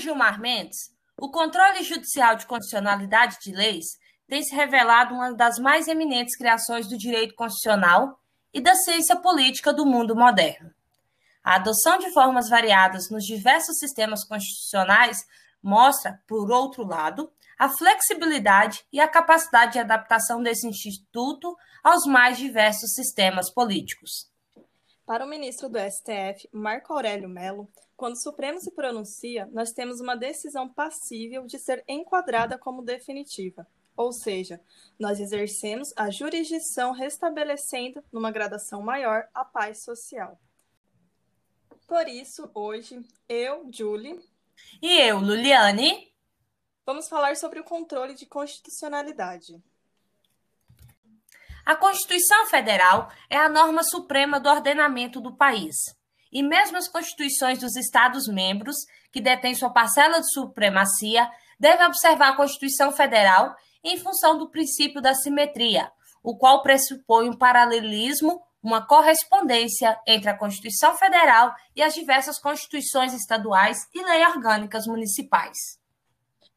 Gilmar Mendes, o controle judicial de constitucionalidade de leis tem se revelado uma das mais eminentes criações do direito constitucional e da ciência política do mundo moderno. A adoção de formas variadas nos diversos sistemas constitucionais mostra, por outro lado, a flexibilidade e a capacidade de adaptação desse instituto aos mais diversos sistemas políticos. Para o ministro do STF, Marco Aurélio Mello, quando o Supremo se pronuncia, nós temos uma decisão passível de ser enquadrada como definitiva, ou seja, nós exercemos a jurisdição restabelecendo, numa gradação maior, a paz social. Por isso, hoje, eu, Julie. E eu, Luliane. Vamos falar sobre o controle de constitucionalidade. A Constituição Federal é a norma suprema do ordenamento do país. E mesmo as constituições dos Estados-membros, que detêm sua parcela de supremacia, devem observar a Constituição Federal em função do princípio da simetria, o qual pressupõe um paralelismo uma correspondência entre a Constituição Federal e as diversas constituições estaduais e leis orgânicas municipais.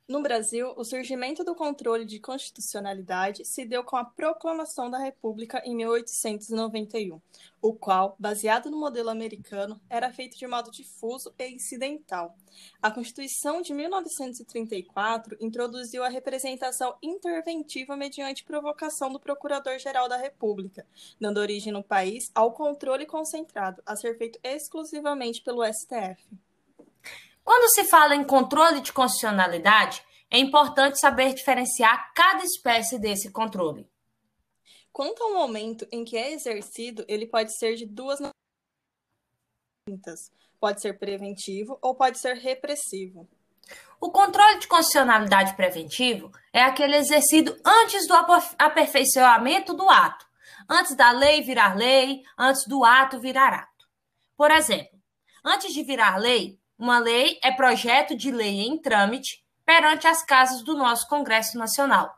No Brasil, o surgimento do controle de constitucionalidade se deu com a proclamação da República em 1891, o qual, baseado no modelo americano, era feito de modo difuso e incidental. A Constituição de 1934 introduziu a representação interventiva mediante provocação do Procurador-Geral da República, dando origem no país ao controle concentrado, a ser feito exclusivamente pelo STF. Quando se fala em controle de constitucionalidade, é importante saber diferenciar cada espécie desse controle. Quanto ao momento em que é exercido, ele pode ser de duas maneiras. Pode ser preventivo ou pode ser repressivo. O controle de constitucionalidade preventivo é aquele exercido antes do aperfeiçoamento do ato, antes da lei virar lei, antes do ato virar ato. Por exemplo, antes de virar lei, uma lei é projeto de lei em trâmite perante as casas do nosso Congresso Nacional,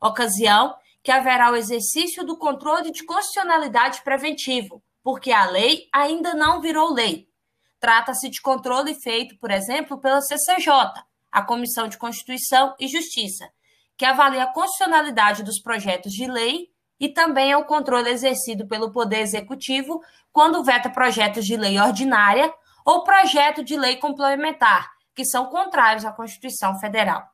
ocasião que haverá o exercício do controle de constitucionalidade preventivo, porque a lei ainda não virou lei. Trata-se de controle feito, por exemplo, pela CCJ, a Comissão de Constituição e Justiça, que avalia a constitucionalidade dos projetos de lei e também é o controle exercido pelo Poder Executivo quando veta projetos de lei ordinária ou projeto de lei complementar, que são contrários à Constituição Federal.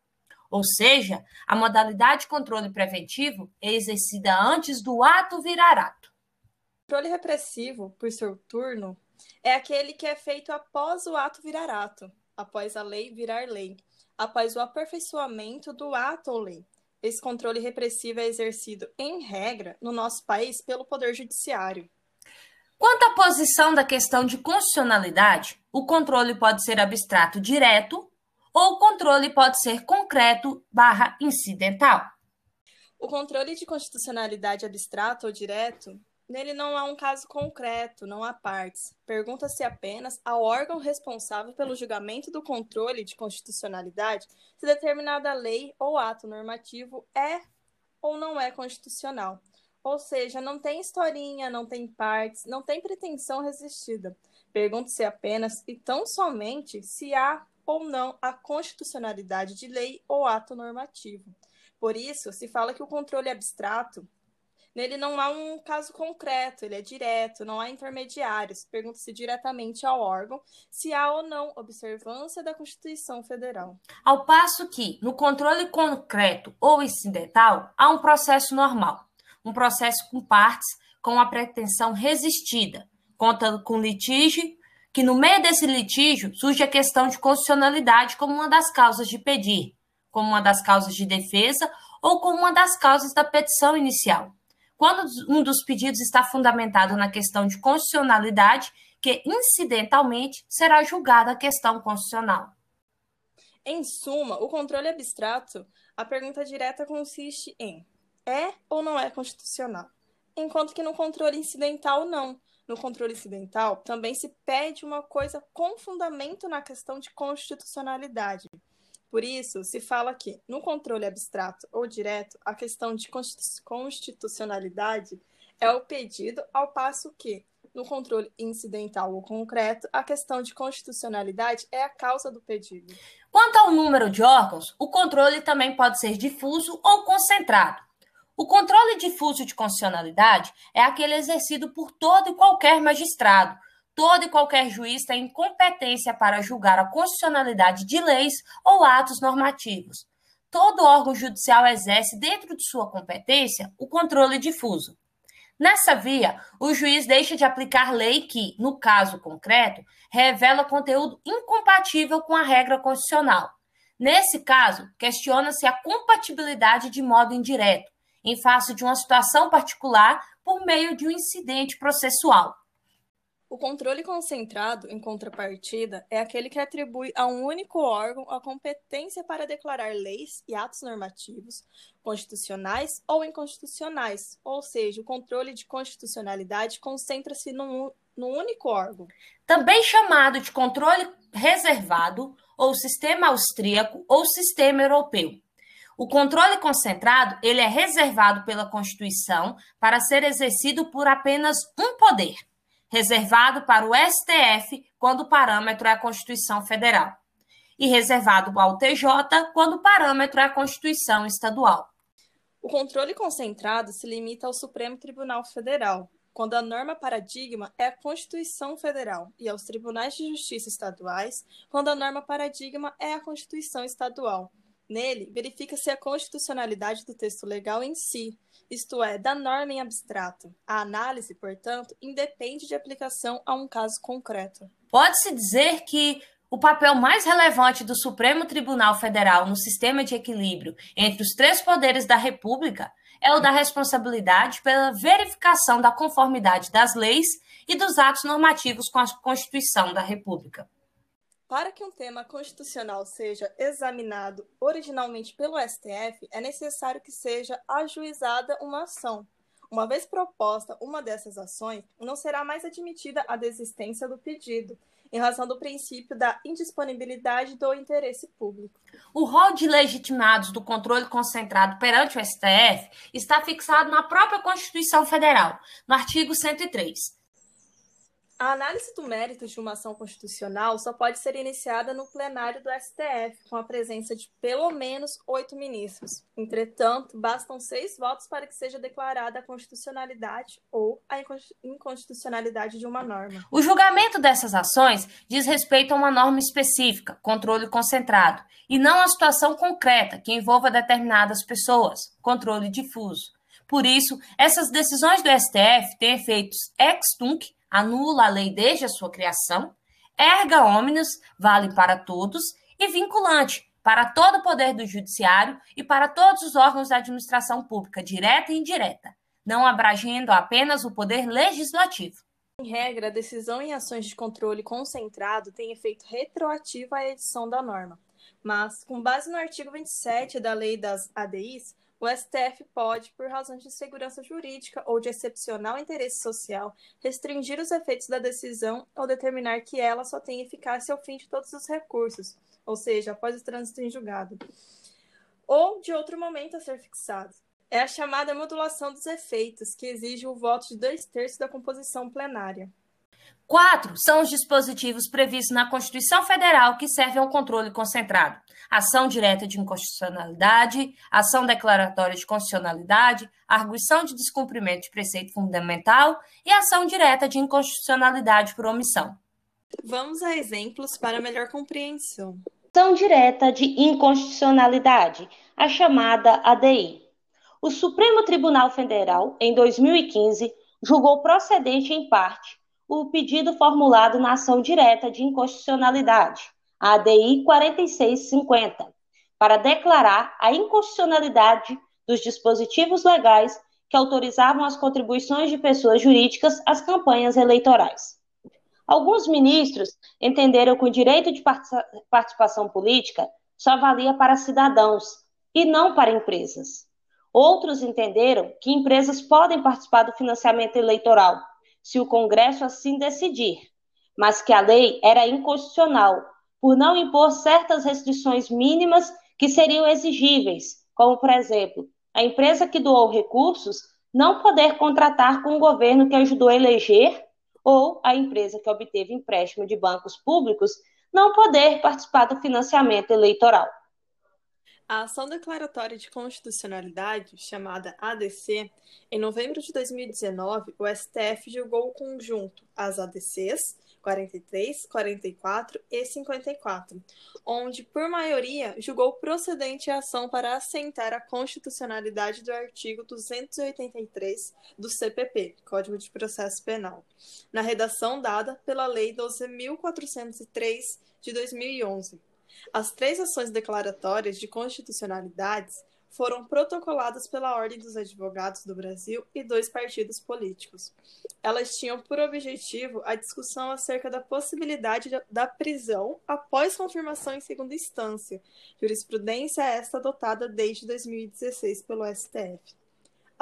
Ou seja, a modalidade de controle preventivo é exercida antes do ato virar ato. O controle repressivo, por seu turno, é aquele que é feito após o ato virar ato, após a lei virar lei, após o aperfeiçoamento do ato ou lei. Esse controle repressivo é exercido, em regra, no nosso país pelo Poder Judiciário. Quanto à posição da questão de constitucionalidade, o controle pode ser abstrato direto ou o controle pode ser concreto barra incidental. O controle de constitucionalidade abstrato ou direto, nele não há um caso concreto, não há partes. Pergunta-se apenas ao órgão responsável pelo julgamento do controle de constitucionalidade se determinada lei ou ato normativo é ou não é constitucional. Ou seja, não tem historinha, não tem partes, não tem pretensão resistida. Pergunta-se apenas e tão somente se há ou não a constitucionalidade de lei ou ato normativo. Por isso, se fala que o controle abstrato, nele não há um caso concreto, ele é direto, não há intermediários. Pergunta-se diretamente ao órgão se há ou não observância da Constituição Federal. Ao passo que, no controle concreto ou incidental, há um processo normal um processo com partes com a pretensão resistida, contando com litígio, que no meio desse litígio surge a questão de constitucionalidade como uma das causas de pedir, como uma das causas de defesa ou como uma das causas da petição inicial. Quando um dos pedidos está fundamentado na questão de constitucionalidade, que incidentalmente será julgada a questão constitucional. Em suma, o controle abstrato, a pergunta direta consiste em é ou não é constitucional. Enquanto que no controle incidental, não. No controle incidental, também se pede uma coisa com fundamento na questão de constitucionalidade. Por isso, se fala que, no controle abstrato ou direto, a questão de constitucionalidade é o pedido, ao passo que, no controle incidental ou concreto, a questão de constitucionalidade é a causa do pedido. Quanto ao número de órgãos, o controle também pode ser difuso ou concentrado. O controle difuso de constitucionalidade é aquele exercido por todo e qualquer magistrado. Todo e qualquer juiz tem competência para julgar a constitucionalidade de leis ou atos normativos. Todo órgão judicial exerce, dentro de sua competência, o controle difuso. Nessa via, o juiz deixa de aplicar lei que, no caso concreto, revela conteúdo incompatível com a regra constitucional. Nesse caso, questiona-se a compatibilidade de modo indireto, em face de uma situação particular, por meio de um incidente processual. O controle concentrado, em contrapartida, é aquele que atribui a um único órgão a competência para declarar leis e atos normativos, constitucionais ou inconstitucionais, ou seja, o controle de constitucionalidade concentra-se num, num único órgão. Também chamado de controle reservado, ou sistema austríaco, ou sistema europeu. O controle concentrado ele é reservado pela Constituição para ser exercido por apenas um poder reservado para o STF quando o parâmetro é a Constituição Federal, e reservado ao TJ quando o parâmetro é a Constituição Estadual. O controle concentrado se limita ao Supremo Tribunal Federal, quando a norma paradigma é a Constituição Federal, e aos tribunais de justiça estaduais, quando a norma paradigma é a Constituição Estadual. Nele, verifica-se a constitucionalidade do texto legal em si, isto é, da norma em abstrato. A análise, portanto, independe de aplicação a um caso concreto. Pode-se dizer que o papel mais relevante do Supremo Tribunal Federal no sistema de equilíbrio entre os três poderes da República é o da responsabilidade pela verificação da conformidade das leis e dos atos normativos com a Constituição da República. Para que um tema constitucional seja examinado originalmente pelo STF, é necessário que seja ajuizada uma ação. Uma vez proposta uma dessas ações, não será mais admitida a desistência do pedido, em razão do princípio da indisponibilidade do interesse público. O rol de legitimados do controle concentrado perante o STF está fixado na própria Constituição Federal, no artigo 103. A análise do mérito de uma ação constitucional só pode ser iniciada no plenário do STF, com a presença de pelo menos oito ministros. Entretanto, bastam seis votos para que seja declarada a constitucionalidade ou a inconstitucionalidade de uma norma. O julgamento dessas ações diz respeito a uma norma específica, controle concentrado, e não a situação concreta que envolva determinadas pessoas, controle difuso. Por isso, essas decisões do STF têm efeitos ex tunc anula a lei desde a sua criação, erga omnes, vale para todos, e vinculante para todo o poder do judiciário e para todos os órgãos da administração pública, direta e indireta, não abrangendo apenas o poder legislativo. Em regra, a decisão em ações de controle concentrado tem efeito retroativo à edição da norma. Mas, com base no artigo 27 da Lei das ADIs, o STF pode, por razões de segurança jurídica ou de excepcional interesse social, restringir os efeitos da decisão ou determinar que ela só tem eficácia ao fim de todos os recursos, ou seja, após o trânsito em julgado, ou de outro momento a ser fixado. É a chamada modulação dos efeitos, que exige o voto de dois terços da composição plenária. Quatro são os dispositivos previstos na Constituição Federal que servem ao controle concentrado: ação direta de inconstitucionalidade, ação declaratória de constitucionalidade, arguição de descumprimento de preceito fundamental e ação direta de inconstitucionalidade por omissão. Vamos a exemplos para melhor compreensão. Ação direta de inconstitucionalidade, a chamada ADI. O Supremo Tribunal Federal, em 2015, julgou procedente em parte o pedido formulado na ação direta de inconstitucionalidade, a ADI 4650, para declarar a inconstitucionalidade dos dispositivos legais que autorizavam as contribuições de pessoas jurídicas às campanhas eleitorais. Alguns ministros entenderam que o direito de participação política só valia para cidadãos e não para empresas. Outros entenderam que empresas podem participar do financiamento eleitoral, se o Congresso assim decidir, mas que a lei era inconstitucional por não impor certas restrições mínimas que seriam exigíveis, como, por exemplo, a empresa que doou recursos não poder contratar com o governo que ajudou a eleger ou a empresa que obteve empréstimo de bancos públicos não poder participar do financiamento eleitoral. A ação declaratória de constitucionalidade, chamada ADC, em novembro de 2019, o STF julgou o conjunto, as ADCs 43, 44 e 54, onde, por maioria, julgou procedente a ação para assentar a constitucionalidade do artigo 283 do CPP, Código de Processo Penal, na redação dada pela Lei 12.403 de 2011. As três ações declaratórias de constitucionalidades foram protocoladas pela Ordem dos Advogados do Brasil e dois partidos políticos. Elas tinham por objetivo a discussão acerca da possibilidade da prisão após confirmação em segunda instância, jurisprudência esta adotada desde 2016 pelo STF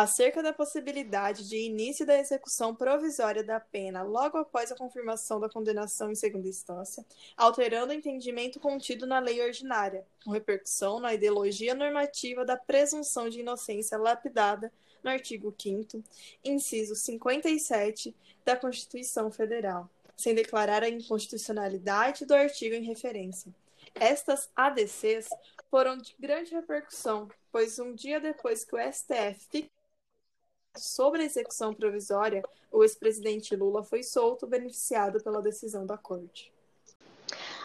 acerca da possibilidade de início da execução provisória da pena logo após a confirmação da condenação em segunda instância, alterando o entendimento contido na lei ordinária, com repercussão na ideologia normativa da presunção de inocência lapidada no artigo 5 inciso 57 da Constituição Federal, sem declarar a inconstitucionalidade do artigo em referência. Estas ADCs foram de grande repercussão, pois um dia depois que o STF sobre a execução provisória, o ex-presidente Lula foi solto, beneficiado pela decisão da Corte.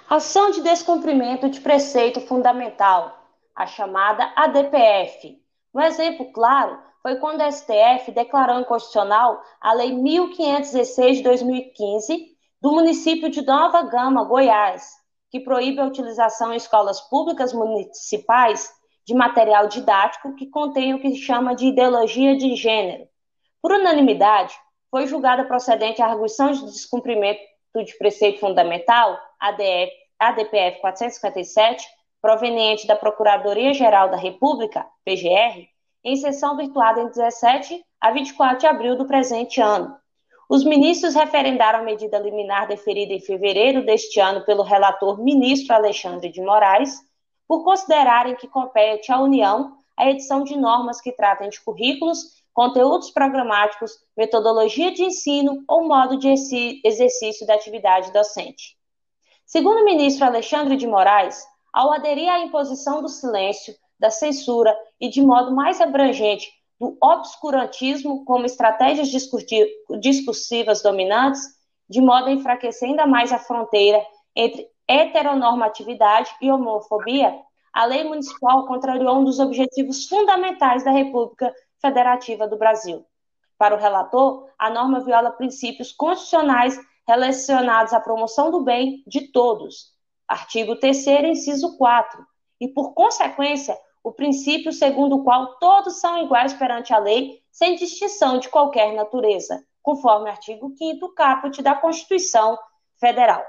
Ação de descumprimento de preceito fundamental, a chamada ADPF. Um exemplo claro foi quando a STF declarou inconstitucional a Lei 1516 de 2015 do município de Nova Gama, Goiás, que proíbe a utilização em escolas públicas municipais de material didático que contém o que chama de ideologia de gênero. Por unanimidade, foi julgada procedente a arguição de descumprimento de preceito fundamental, ADF, ADPF 457, proveniente da Procuradoria-Geral da República, PGR, em sessão virtuada em 17 a 24 de abril do presente ano. Os ministros referendaram a medida liminar deferida em fevereiro deste ano pelo relator ministro Alexandre de Moraes, por considerarem que compete à União a edição de normas que tratem de currículos, conteúdos programáticos, metodologia de ensino ou modo de exercício da atividade docente. Segundo o ministro Alexandre de Moraes, ao aderir à imposição do silêncio, da censura e, de modo mais abrangente, do obscurantismo como estratégias discursivas dominantes, de modo a enfraquecer ainda mais a fronteira entre heteronormatividade e homofobia, a lei municipal contrariou um dos objetivos fundamentais da República Federativa do Brasil. Para o relator, a norma viola princípios constitucionais relacionados à promoção do bem de todos, artigo 3 inciso 4, e por consequência, o princípio segundo o qual todos são iguais perante a lei, sem distinção de qualquer natureza, conforme artigo 5º caput da Constituição Federal.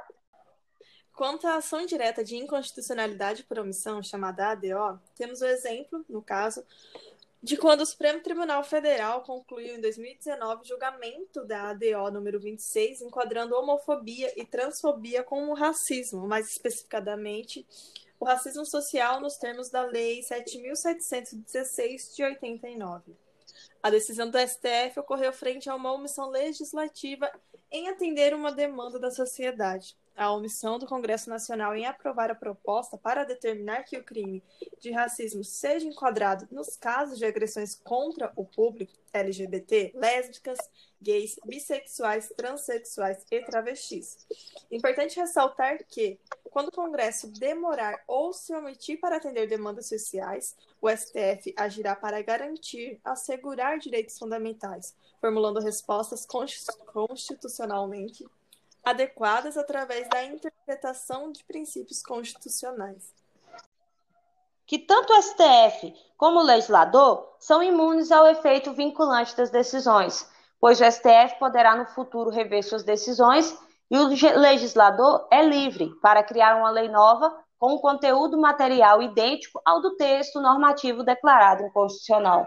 Quanto à ação direta de inconstitucionalidade por omissão, chamada ADO, temos o exemplo, no caso, de quando o Supremo Tribunal Federal concluiu em 2019 o julgamento da ADO número 26, enquadrando homofobia e transfobia como racismo, mais especificadamente o racismo social nos termos da Lei 7.716 de 89. A decisão do STF ocorreu frente a uma omissão legislativa em atender uma demanda da sociedade a omissão do Congresso Nacional em aprovar a proposta para determinar que o crime de racismo seja enquadrado nos casos de agressões contra o público LGBT, lésbicas, gays, bissexuais, transexuais e travestis. Importante ressaltar que, quando o Congresso demorar ou se omitir para atender demandas sociais, o STF agirá para garantir, assegurar direitos fundamentais, formulando respostas constitucionalmente adequadas através da interpretação de princípios constitucionais. Que tanto o STF como o legislador são imunes ao efeito vinculante das decisões, pois o STF poderá no futuro rever suas decisões e o legislador é livre para criar uma lei nova com um conteúdo material idêntico ao do texto normativo declarado inconstitucional.